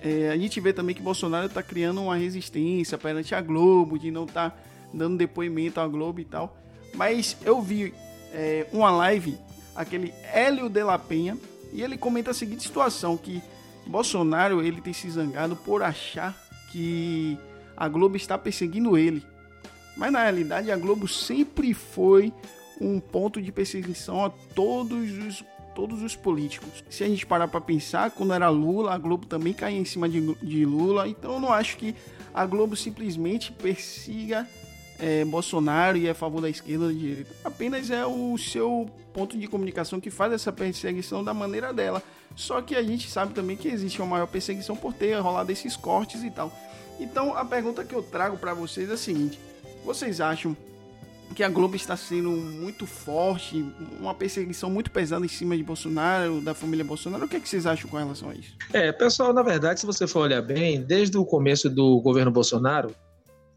é, a gente vê também que Bolsonaro está criando uma resistência perante a Globo, de não estar tá dando depoimento à Globo e tal. Mas eu vi é, uma live, aquele Hélio de la Penha, e ele comenta a seguinte situação, que Bolsonaro ele tem se zangado por achar que a Globo está perseguindo ele. Mas na realidade a Globo sempre foi um ponto de perseguição a todos os todos os políticos. Se a gente parar para pensar, quando era Lula, a Globo também caía em cima de, de Lula. Então eu não acho que a Globo simplesmente persiga é, Bolsonaro e é a favor da esquerda ou da direita. Apenas é o seu ponto de comunicação que faz essa perseguição da maneira dela. Só que a gente sabe também que existe uma maior perseguição por ter rolado esses cortes e tal. Então a pergunta que eu trago para vocês é a seguinte: vocês acham que a Globo está sendo muito forte, uma perseguição muito pesada em cima de Bolsonaro, da família Bolsonaro. O que, é que vocês acham com relação a isso? É, pessoal, na verdade, se você for olhar bem, desde o começo do governo Bolsonaro,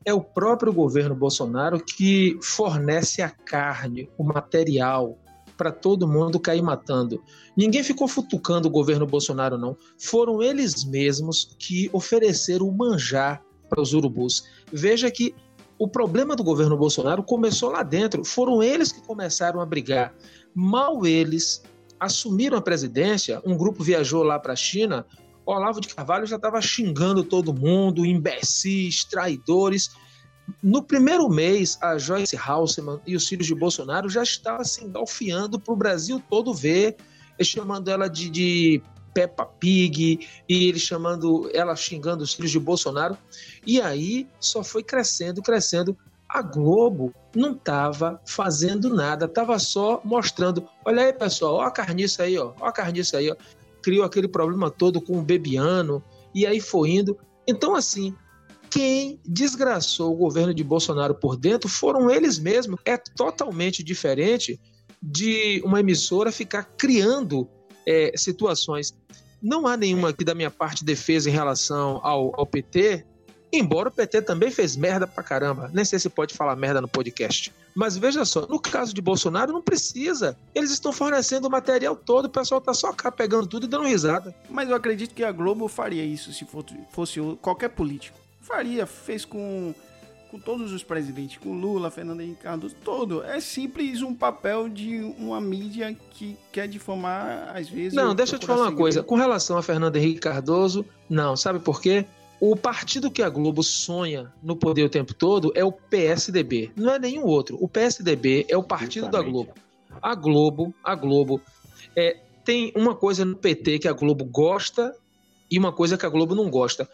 é o próprio governo Bolsonaro que fornece a carne, o material para todo mundo cair matando. Ninguém ficou futucando o governo Bolsonaro, não. Foram eles mesmos que ofereceram o manjar para os urubus. Veja que o problema do governo Bolsonaro começou lá dentro. Foram eles que começaram a brigar. Mal eles assumiram a presidência, um grupo viajou lá para a China. Olavo de Carvalho já estava xingando todo mundo, imbecis, traidores. No primeiro mês, a Joyce Halseman e os filhos de Bolsonaro já estavam se engalfiando para o Brasil todo ver, chamando ela de, de Peppa Pig, e ele chamando, ela xingando os filhos de Bolsonaro. E aí só foi crescendo, crescendo. A Globo não estava fazendo nada, estava só mostrando. Olha aí, pessoal, ó a carniça aí, ó, ó a carniça aí, ó. Criou aquele problema todo com o Bebiano, e aí foi indo. Então, assim, quem desgraçou o governo de Bolsonaro por dentro foram eles mesmos. É totalmente diferente de uma emissora ficar criando é, situações. Não há nenhuma aqui da minha parte defesa em relação ao, ao PT, embora o PT também fez merda pra caramba. Nem sei se pode falar merda no podcast. Mas veja só, no caso de Bolsonaro, não precisa. Eles estão fornecendo o material todo, o pessoal tá só cá pegando tudo e dando risada. Mas eu acredito que a Globo faria isso se fosse qualquer político. Faria, fez com com todos os presidentes, com Lula, Fernando Henrique Cardoso, todo. É simples um papel de uma mídia que quer difamar, às vezes. Não, deixa eu te falar uma coisa. Com relação a Fernando Henrique Cardoso, não. Sabe por quê? O partido que a Globo sonha no poder o tempo todo é o PSDB. Não é nenhum outro. O PSDB é o partido Justamente. da Globo. A Globo, a Globo, é, tem uma coisa no PT que a Globo gosta e uma coisa que a Globo não gosta.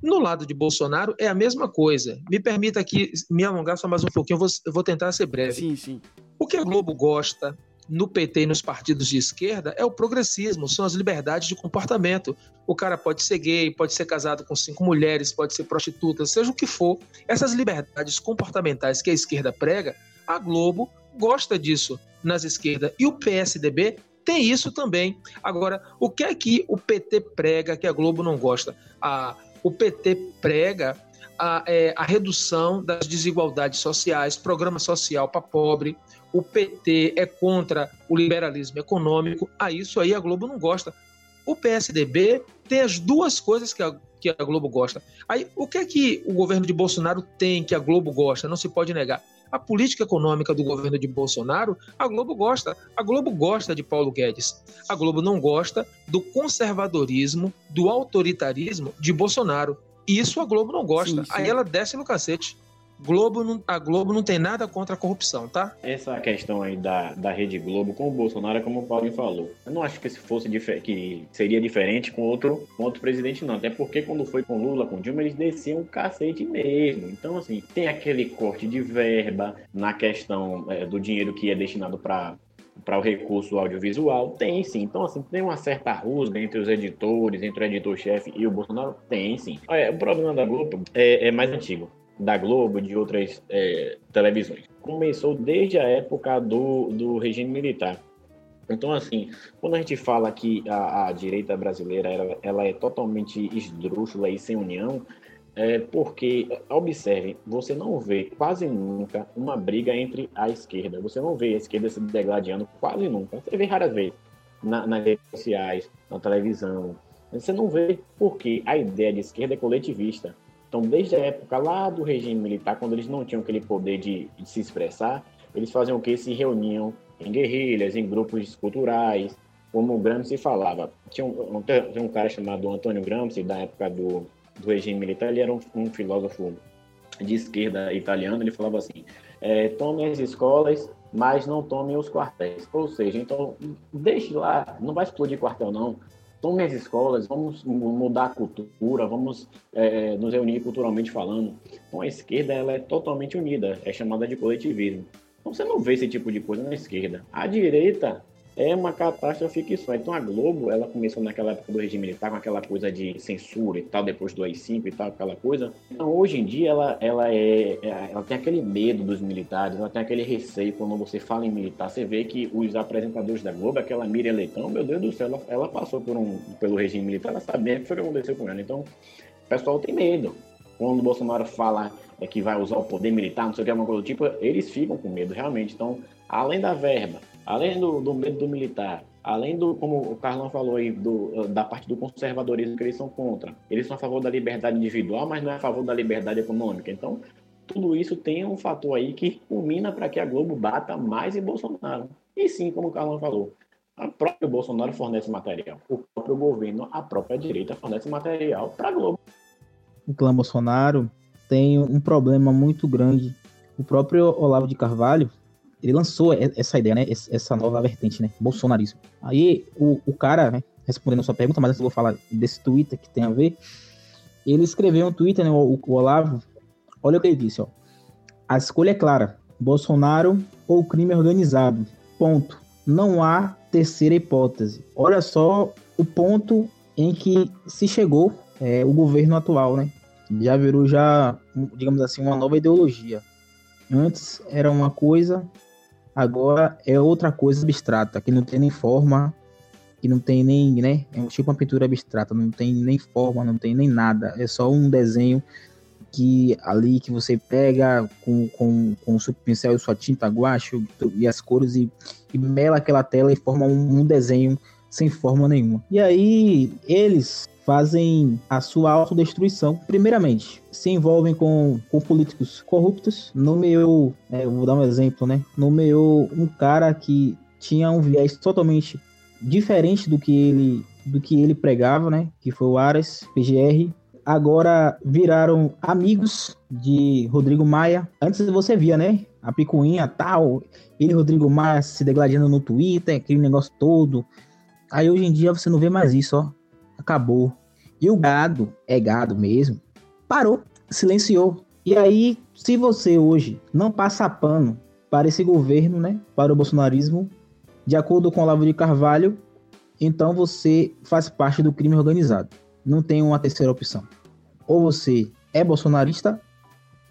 No lado de Bolsonaro é a mesma coisa. Me permita aqui me alongar só mais um pouquinho, eu vou, eu vou tentar ser breve. Sim, sim. O que a Globo gosta no PT e nos partidos de esquerda é o progressismo, são as liberdades de comportamento. O cara pode ser gay, pode ser casado com cinco mulheres, pode ser prostituta, seja o que for. Essas liberdades comportamentais que a esquerda prega, a Globo gosta disso nas esquerdas. E o PSDB tem isso também. Agora, o que é que o PT prega que a Globo não gosta? A o PT prega a, é, a redução das desigualdades sociais, programa social para pobre. O PT é contra o liberalismo econômico. A isso aí a Globo não gosta. O PSDB tem as duas coisas que a, que a Globo gosta. Aí, o que é que o governo de Bolsonaro tem que a Globo gosta? Não se pode negar. A política econômica do governo de Bolsonaro, a Globo gosta. A Globo gosta de Paulo Guedes. A Globo não gosta do conservadorismo, do autoritarismo de Bolsonaro. Isso a Globo não gosta. Sim, sim. Aí ela desce no cacete. Globo não, a Globo não tem nada contra a corrupção, tá? Essa questão aí da, da Rede Globo com o Bolsonaro é como o Paulinho falou. Eu não acho que se fosse que seria diferente com outro, com outro presidente, não. Até porque quando foi com Lula, com Dilma, eles desciam o cacete mesmo. Então, assim, tem aquele corte de verba na questão é, do dinheiro que é destinado para para o recurso audiovisual? Tem sim. Então, assim, tem uma certa rusga entre os editores, entre o editor-chefe e o Bolsonaro? Tem sim. Olha, o problema da Globo é, é mais antigo da Globo, de outras é, televisões. Começou desde a época do, do regime militar. Então, assim, quando a gente fala que a, a direita brasileira ela, ela, é totalmente esdrúxula e sem união, é porque, observe, você não vê quase nunca uma briga entre a esquerda. Você não vê a esquerda se degladiando quase nunca. Você vê raras vezes. na, nas redes sociais, na televisão. Você não vê porque a ideia de esquerda é coletivista. Então, desde a época lá do regime militar, quando eles não tinham aquele poder de, de se expressar, eles faziam o que? Se reuniam em guerrilhas, em grupos culturais, como o Gramsci falava. Tinha um, tinha um cara chamado Antônio Gramsci, da época do, do regime militar, ele era um, um filósofo de esquerda italiano, ele falava assim, é, tomem as escolas, mas não tomem os quartéis. Ou seja, então, deixe lá, não vai explodir quartel não, tome as escolas, vamos mudar a cultura, vamos é, nos reunir culturalmente falando. Então a esquerda ela é totalmente unida, é chamada de coletivismo. Então você não vê esse tipo de coisa na esquerda. A direita é uma catástrofe que só. Então a Globo, ela começou naquela época do regime militar com aquela coisa de censura e tal, depois do AI-5 e tal, aquela coisa. Então hoje em dia ela, ela, é, é, ela tem aquele medo dos militares, ela tem aquele receio quando você fala em militar. Você vê que os apresentadores da Globo, aquela Miriam Leitão, meu Deus do céu, ela, ela passou por um, pelo regime militar, ela bem o que foi que aconteceu com ela. Então o pessoal tem medo. Quando o Bolsonaro fala é, que vai usar o poder militar, não sei o que, alguma coisa do tipo, eles ficam com medo, realmente. Então, além da verba, além do, do medo do militar, além do, como o Carlão falou aí, do, da parte do conservadorismo que eles são contra. Eles são a favor da liberdade individual, mas não é a favor da liberdade econômica. Então, tudo isso tem um fator aí que culmina para que a Globo bata mais em Bolsonaro. E sim, como o Carlão falou, a própria Bolsonaro fornece material. O próprio governo, a própria direita fornece material para a Globo. O clã Bolsonaro tem um problema muito grande. O próprio Olavo de Carvalho, ele lançou essa ideia, né? Essa nova vertente, né? Bolsonarismo. Aí o, o cara, né? Respondendo a sua pergunta, mas eu vou falar desse Twitter que tem a ver. Ele escreveu um Twitter, né? O, o Olavo. Olha o que ele disse, ó. A escolha é clara: Bolsonaro ou crime organizado. Ponto. Não há terceira hipótese. Olha só o ponto em que se chegou é, o governo atual, né? Já virou já, digamos assim, uma nova ideologia. Antes era uma coisa, Agora é outra coisa abstrata, que não tem nem forma, que não tem nem, né? É tipo uma pintura abstrata, não tem nem forma, não tem nem nada. É só um desenho que ali que você pega com, com, com o seu pincel e sua tinta guache e as cores e, e mela aquela tela e forma um, um desenho sem forma nenhuma. E aí eles fazem a sua autodestruição. Primeiramente, se envolvem com, com políticos corruptos. Nomeou, é, vou dar um exemplo, né? Nomeou um cara que tinha um viés totalmente diferente do que ele do que ele pregava, né? Que foi o Aras, PGR. Agora viraram amigos de Rodrigo Maia. Antes você via, né? A picuinha tal, ele e Rodrigo Maia se degladiando no Twitter, aquele negócio todo. Aí hoje em dia você não vê mais isso, ó acabou. E o gado, é gado mesmo, parou, silenciou. E aí, se você hoje não passa pano para esse governo, né, para o bolsonarismo, de acordo com o Olavo de Carvalho, então você faz parte do crime organizado. Não tem uma terceira opção. Ou você é bolsonarista,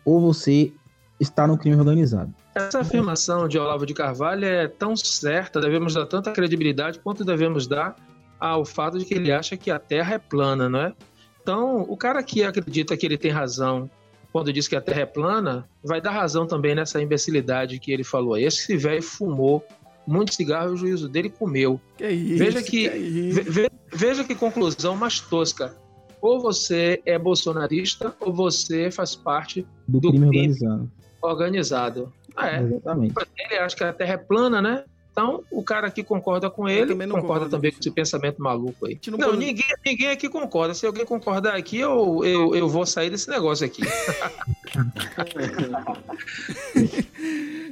ou você está no crime organizado. Essa afirmação de Olavo de Carvalho é tão certa, devemos dar tanta credibilidade quanto devemos dar ao fato de que ele acha que a Terra é plana, não é? Então, o cara que acredita que ele tem razão quando diz que a Terra é plana, vai dar razão também nessa imbecilidade que ele falou. Esse velho fumou muito cigarro e o juízo dele comeu. Que isso, veja que, que ve, veja que conclusão mais tosca. Ou você é bolsonarista ou você faz parte do, do crime, crime organizado. organizado. Ah, é. Exatamente. Ele acha que a Terra é plana, né? Então, o cara aqui concorda com ele, também concorda também com esse pensamento maluco aí. Não, não ninguém, ninguém aqui concorda. Se alguém concordar aqui, eu, eu, eu vou sair desse negócio aqui.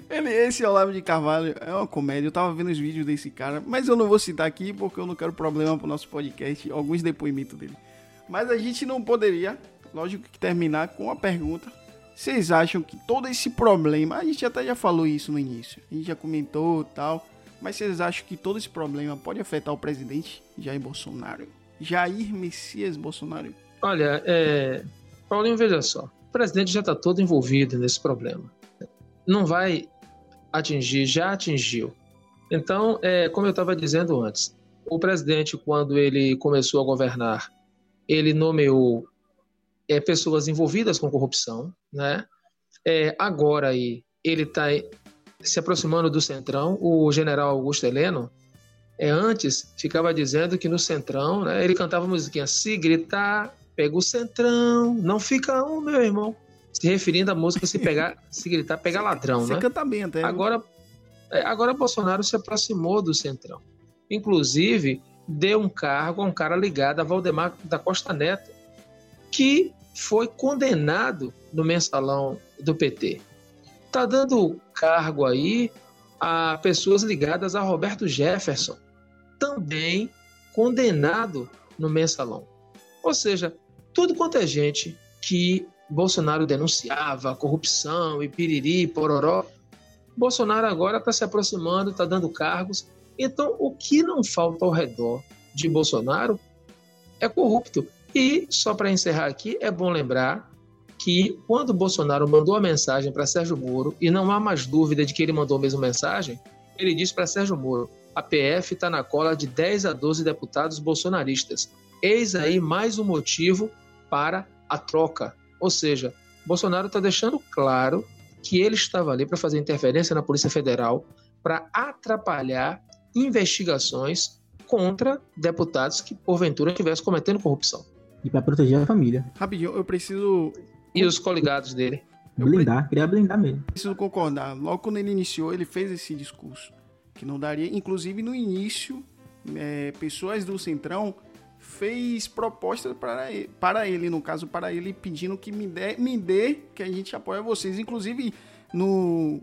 ele, esse Olavo de Carvalho é uma comédia. Eu tava vendo os vídeos desse cara, mas eu não vou citar aqui porque eu não quero problema pro nosso podcast, alguns depoimentos dele. Mas a gente não poderia, lógico que terminar com uma pergunta vocês acham que todo esse problema, a gente até já falou isso no início, a gente já comentou tal, mas vocês acham que todo esse problema pode afetar o presidente Jair Bolsonaro? Jair Messias Bolsonaro? Olha, é... Paulinho, veja só, o presidente já está todo envolvido nesse problema. Não vai atingir, já atingiu. Então, é, como eu estava dizendo antes, o presidente, quando ele começou a governar, ele nomeou é, pessoas envolvidas com corrupção, né? É, agora aí ele está se aproximando do centrão. O general Augusto Heleno É, antes ficava dizendo que no Centrão, né, ele cantava musiquinha, se gritar, pega o Centrão, não fica um, meu irmão. Se referindo à música, se pegar, se gritar, pega ladrão, Você né? canta bem até. Agora, é, agora Bolsonaro se aproximou do Centrão. Inclusive, deu um cargo a um cara ligado a Valdemar da Costa Neto, que foi condenado no mensalão do PT. Tá dando cargo aí a pessoas ligadas a Roberto Jefferson, também condenado no mensalão. Ou seja, tudo quanto é gente que Bolsonaro denunciava, corrupção e piriri, pororó, Bolsonaro agora está se aproximando, está dando cargos. Então, o que não falta ao redor de Bolsonaro é corrupto. E, só para encerrar aqui, é bom lembrar que quando Bolsonaro mandou a mensagem para Sérgio Moro, e não há mais dúvida de que ele mandou a mesma mensagem, ele disse para Sérgio Moro: a PF está na cola de 10 a 12 deputados bolsonaristas. Eis aí mais um motivo para a troca. Ou seja, Bolsonaro está deixando claro que ele estava ali para fazer interferência na Polícia Federal, para atrapalhar investigações contra deputados que porventura estivessem cometendo corrupção. E para proteger a família. Rapidinho, eu preciso. E os coligados dele. Blindar, queria blindar mesmo. Preciso concordar. Logo quando ele iniciou, ele fez esse discurso. Que não daria. Inclusive, no início, é, pessoas do Centrão fez propostas para ele, para ele, no caso, para ele, pedindo que me dê, me dê, que a gente apoia vocês. Inclusive, no.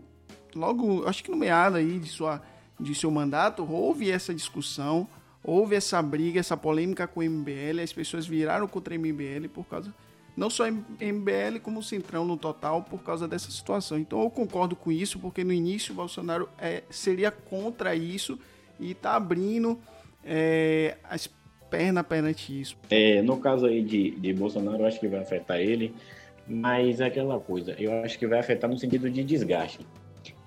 Logo, acho que no meado aí de, sua, de seu mandato, houve essa discussão, houve essa briga, essa polêmica com o MBL, as pessoas viraram contra o MBL por causa. Não só MBL, como o Centrão no total, por causa dessa situação. Então eu concordo com isso, porque no início o Bolsonaro é, seria contra isso e está abrindo é, as perna perante isso. É, no caso aí de, de Bolsonaro, eu acho que vai afetar ele, mas é aquela coisa, eu acho que vai afetar no sentido de desgaste.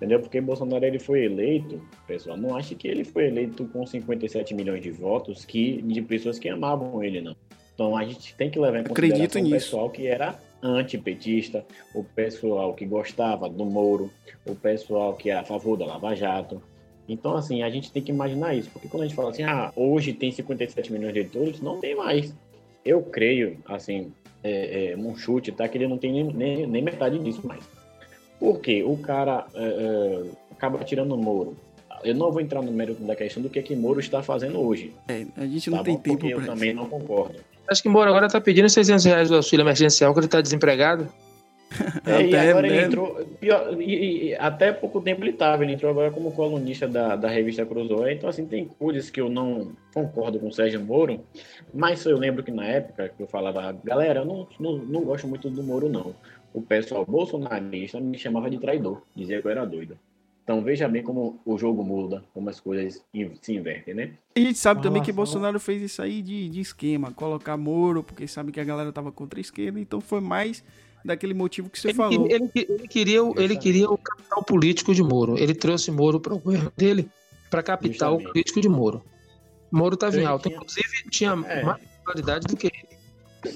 Entendeu? Porque Bolsonaro ele foi eleito, pessoal, não acho que ele foi eleito com 57 milhões de votos que, de pessoas que amavam ele, não. Então a gente tem que levar em consideração o pessoal que era antipetista, o pessoal que gostava do Moro, o pessoal que era a favor da Lava Jato, então, assim, a gente tem que imaginar isso, porque quando a gente fala assim, ah, hoje tem 57 milhões de eleitores, não tem mais. Eu creio, assim, é, é, um chute, tá? Que ele não tem nem, nem, nem metade disso mais. Por quê? O cara é, é, acaba tirando o Moro. Eu não vou entrar no mérito da questão do que, que Moro está fazendo hoje. É, a gente não tá tem bom? tempo Porque para eu também não concordo. Acho que Moro agora está pedindo 600 reais do auxílio emergencial, que ele está desempregado. É, e Até, agora ele entrou. pior, e, e até pouco tempo ele estava, ele entrou agora como colunista da, da revista Cruzoé. Então, assim, tem coisas que eu não concordo com o Sérgio Moro, mas eu lembro que na época que eu falava, galera, eu não, não, não gosto muito do Moro, não. O pessoal bolsonarista me chamava de traidor, dizia que eu era doido. Então veja bem como o jogo muda, como as coisas se invertem, né? E a gente sabe também que Bolsonaro fez isso aí de, de esquema, colocar Moro, porque sabe que a galera tava contra a esquerda, então foi mais daquele motivo que você Ele, falou. ele, ele queria, o- ele queria o capital político de Moro. Ele trouxe Moro para o governo dele para capital Justamente. político de Moro. Moro estava em alta. tinha- Inclusive, tinha É. mais qualidade do que ele.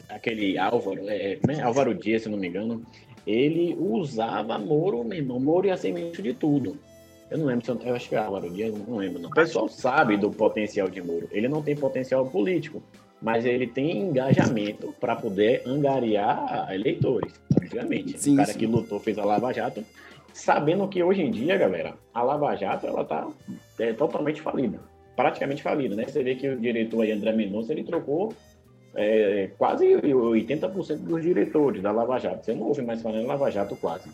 Aquele Álvaro, é, né, Álvaro Dias, se não me engano, ele usava Moro, meu irmão. Moro ia ser ministro de tudo. Eu não lembro, se eu, eu acho que é Álvaro Dias, não lembro. Não. O pessoal sabe do potencial de Moro. Ele não tem potencial político, mas ele tem engajamento para poder angariar eleitores, obviamente. Sim, o cara sim. que lutou, fez a Lava Jato, sabendo que hoje em dia, galera, a Lava Jato, ela tá é, totalmente falida. Praticamente falida, né? Você vê que o diretor aí, André Mendonça, ele trocou é, quase 80% dos diretores da Lava Jato. Você não ouve mais falar em Lava Jato quase.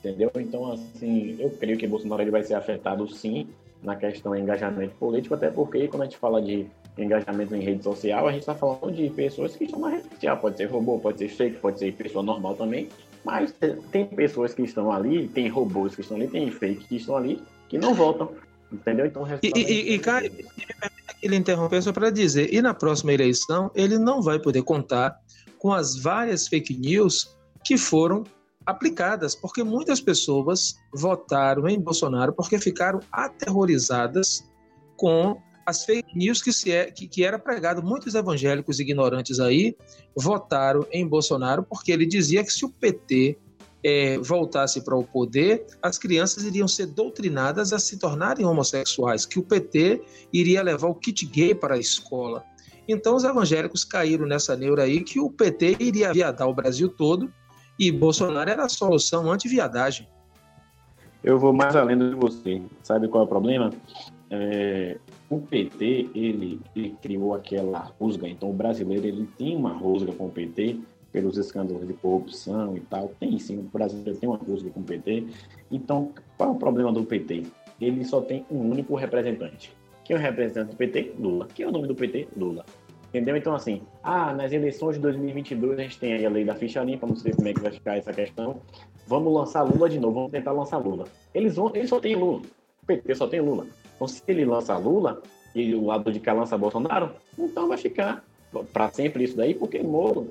Entendeu? Então, assim, eu creio que Bolsonaro ele vai ser afetado sim na questão de engajamento político, até porque quando a gente fala de engajamento em rede social, a gente está falando de pessoas que estão na rede social. Pode ser robô, pode ser fake, pode ser pessoa normal também. Mas tem pessoas que estão ali, tem robôs que estão ali, tem fake que estão ali, que não votam. Entendeu? Então, E, e, e, é- Caio, me ele interrompeu só para dizer, e na próxima eleição ele não vai poder contar com as várias fake news que foram aplicadas, porque muitas pessoas votaram em Bolsonaro porque ficaram aterrorizadas com as fake news que, se é, que, que era pregado. Muitos evangélicos ignorantes aí votaram em Bolsonaro porque ele dizia que se o PT é, voltasse para o poder, as crianças iriam ser doutrinadas a se tornarem homossexuais, que o PT iria levar o kit gay para a escola. Então os evangélicos caíram nessa neura aí que o PT iria viadar o Brasil todo e Bolsonaro era a solução anti-viadagem. Eu vou mais além de você. Sabe qual é o problema? É, o PT, ele, ele criou aquela rusga. Então o brasileiro, ele tem uma rusga com o PT pelos escândalos de corrupção e tal. Tem sim, o brasileiro tem uma rusga com o PT. Então, qual é o problema do PT? Ele só tem um único representante. Quem é o representante do PT? Lula. Quem é o nome do PT? Lula. Entendeu? Então, assim, ah, nas eleições de 2022 a gente tem aí a lei da ficha limpa, não sei como é que vai ficar essa questão. Vamos lançar Lula de novo, vamos tentar lançar Lula. Eles, vão, eles só tem Lula. O PT só tem Lula. Então, se ele lança Lula e o lado de cá lança Bolsonaro, então vai ficar para sempre isso daí, porque Moro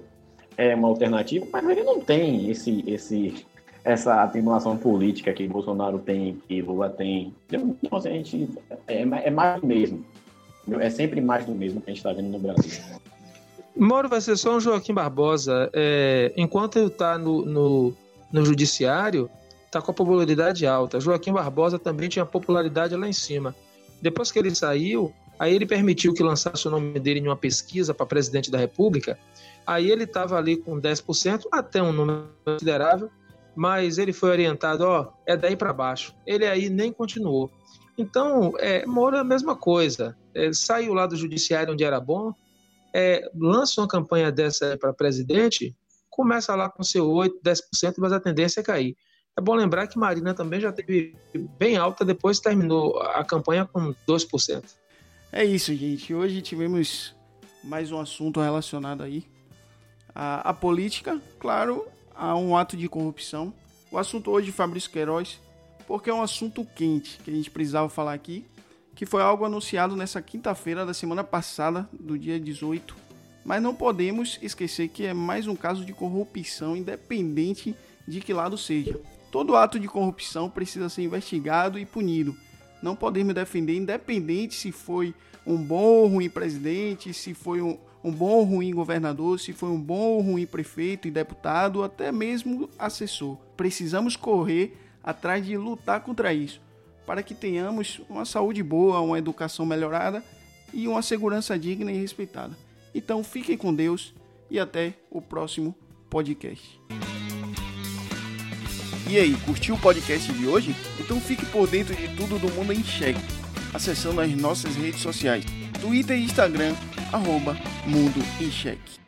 é uma alternativa, mas ele não tem esse, esse, essa atenuação política que Bolsonaro tem, que Lula tem. Então, a gente é, é mais do mesmo. É sempre mais do mesmo que a gente está vendo no Brasil. Moro vai ser só um Joaquim Barbosa. É, enquanto ele está no, no, no, judiciário, está com a popularidade alta. Joaquim Barbosa também tinha popularidade lá em cima. Depois que ele saiu, aí ele permitiu que lançasse o nome dele em uma pesquisa para presidente da República. Aí ele estava ali com 10%, até um número considerável, mas ele foi orientado, ó, é daí para baixo. Ele aí nem continuou. Então, é, Moro é a mesma coisa. É, saiu lá do judiciário onde era bom, é, lança uma campanha dessa para presidente, começa lá com seu 8, 10%, mas a tendência é cair. É bom lembrar que Marina também já teve bem alta, depois terminou a campanha com 2%. É isso, gente. Hoje tivemos mais um assunto relacionado aí à, à política, claro, a um ato de corrupção. O assunto hoje, Fabrício Queiroz, porque é um assunto quente que a gente precisava falar aqui, que foi algo anunciado nessa quinta-feira da semana passada, do dia 18. Mas não podemos esquecer que é mais um caso de corrupção, independente de que lado seja. Todo ato de corrupção precisa ser investigado e punido. Não podemos defender, independente se foi um bom ou ruim presidente, se foi um, um bom ou ruim governador, se foi um bom ou ruim prefeito e deputado, até mesmo assessor. Precisamos correr atrás de lutar contra isso, para que tenhamos uma saúde boa, uma educação melhorada e uma segurança digna e respeitada. Então fiquem com Deus e até o próximo podcast. E aí, curtiu o podcast de hoje? Então fique por dentro de tudo do Mundo em Cheque, acessando as nossas redes sociais, Twitter e Instagram, arroba Mundo em Cheque.